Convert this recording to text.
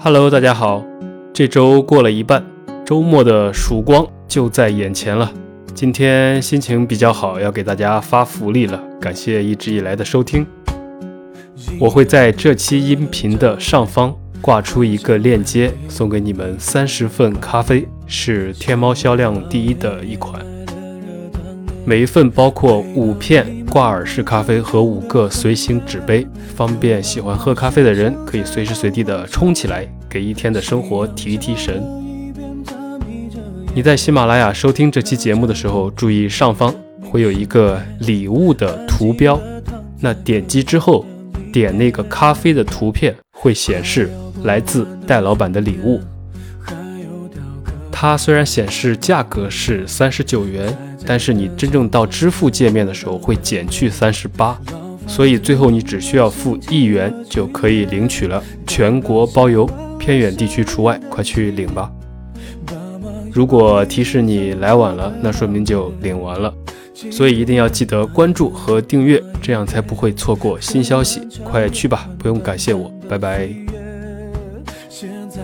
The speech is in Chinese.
Hello，大家好，这周过了一半，周末的曙光就在眼前了。今天心情比较好，要给大家发福利了，感谢一直以来的收听。我会在这期音频的上方挂出一个链接，送给你们三十份咖啡，是天猫销量第一的一款。每一份包括五片挂耳式咖啡和五个随行纸杯，方便喜欢喝咖啡的人可以随时随地的冲起来，给一天的生活提一提神。你在喜马拉雅收听这期节目的时候，注意上方会有一个礼物的图标，那点击之后，点那个咖啡的图片，会显示来自戴老板的礼物。它虽然显示价格是三十九元，但是你真正到支付界面的时候会减去三十八，所以最后你只需要付一元就可以领取了，全国包邮，偏远地区除外，快去领吧。如果提示你来晚了，那说明就领完了，所以一定要记得关注和订阅，这样才不会错过新消息。快去吧，不用感谢我，拜拜。现在